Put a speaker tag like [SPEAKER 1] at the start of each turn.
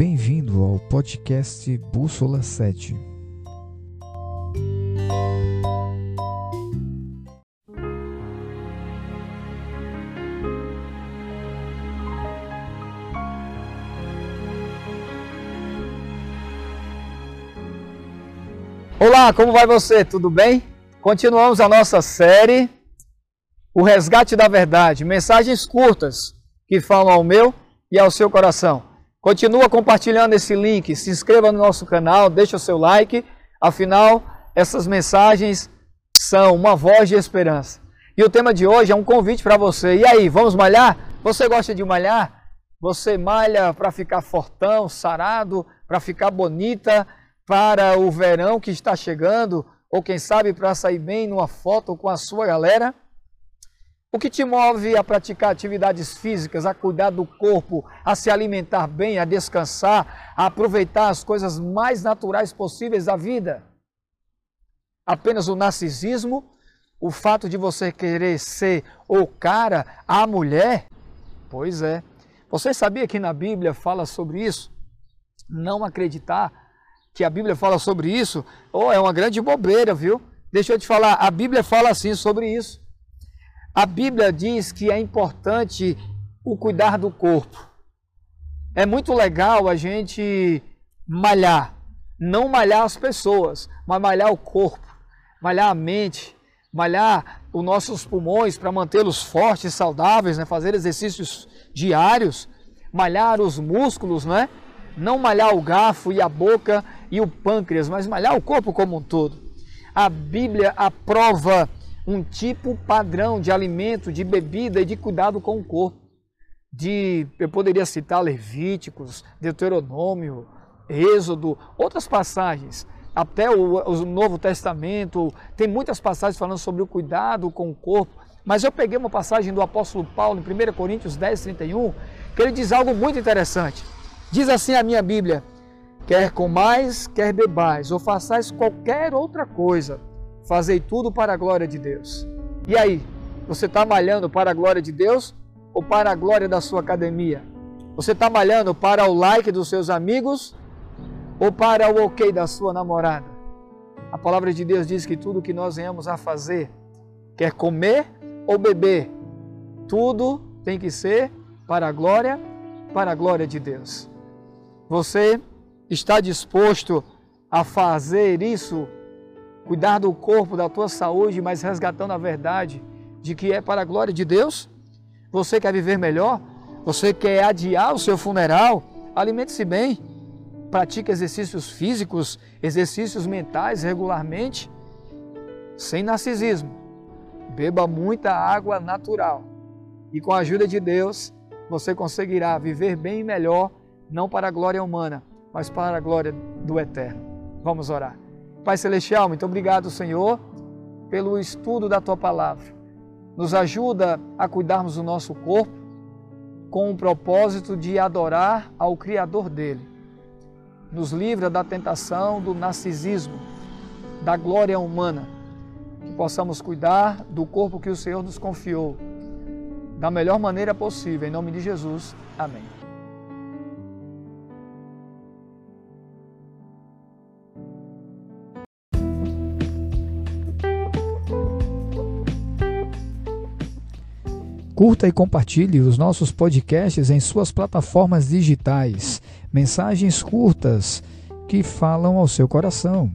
[SPEAKER 1] Bem-vindo ao podcast Bússola 7.
[SPEAKER 2] Olá, como vai você? Tudo bem? Continuamos a nossa série O Resgate da Verdade, mensagens curtas que falam ao meu e ao seu coração. Continua compartilhando esse link, se inscreva no nosso canal, deixa o seu like, afinal, essas mensagens são uma voz de esperança. E o tema de hoje é um convite para você. E aí, vamos malhar? Você gosta de malhar? Você malha para ficar fortão, sarado, para ficar bonita, para o verão que está chegando, ou quem sabe para sair bem numa foto com a sua galera? O que te move a praticar atividades físicas, a cuidar do corpo, a se alimentar bem, a descansar, a aproveitar as coisas mais naturais possíveis da vida? Apenas o narcisismo? O fato de você querer ser o cara, a mulher? Pois é. Você sabia que na Bíblia fala sobre isso? Não acreditar que a Bíblia fala sobre isso, oh, é uma grande bobeira, viu? Deixa eu te falar, a Bíblia fala assim sobre isso. A Bíblia diz que é importante o cuidar do corpo. É muito legal a gente malhar, não malhar as pessoas, mas malhar o corpo, malhar a mente, malhar os nossos pulmões para mantê-los fortes, saudáveis, né? fazer exercícios diários, malhar os músculos, né? não malhar o garfo e a boca e o pâncreas, mas malhar o corpo como um todo. A Bíblia aprova um tipo padrão de alimento, de bebida e de cuidado com o corpo. De, eu poderia citar Levíticos, Deuteronômio, Êxodo, outras passagens, até o, o Novo Testamento, tem muitas passagens falando sobre o cuidado com o corpo, mas eu peguei uma passagem do apóstolo Paulo em 1 Coríntios 10, 31, que ele diz algo muito interessante. Diz assim a minha Bíblia: quer comais, quer bebais, ou façais qualquer outra coisa, fazei tudo para a glória de Deus. E aí, você está malhando para a glória de Deus ou para a glória da sua academia? Você está malhando para o like dos seus amigos ou para o ok da sua namorada? A palavra de Deus diz que tudo que nós venhamos a fazer, quer comer ou beber, tudo tem que ser para a glória, para a glória de Deus. Você está disposto a fazer isso, cuidar do corpo, da tua saúde, mas resgatando a verdade de que é para a glória de Deus? Você quer viver melhor? Você quer adiar o seu funeral? Alimente-se bem. Pratique exercícios físicos, exercícios mentais regularmente, sem narcisismo. Beba muita água natural. E com a ajuda de Deus, você conseguirá viver bem e melhor não para a glória humana, mas para a glória do Eterno. Vamos orar. Pai Celestial, muito obrigado, Senhor, pelo estudo da Tua palavra. Nos ajuda a cuidarmos do nosso corpo com o propósito de adorar ao Criador dele. Nos livra da tentação do narcisismo, da glória humana, que possamos cuidar do corpo que o Senhor nos confiou da melhor maneira possível. Em nome de Jesus. Amém.
[SPEAKER 1] Curta e compartilhe os nossos podcasts em suas plataformas digitais. Mensagens curtas que falam ao seu coração.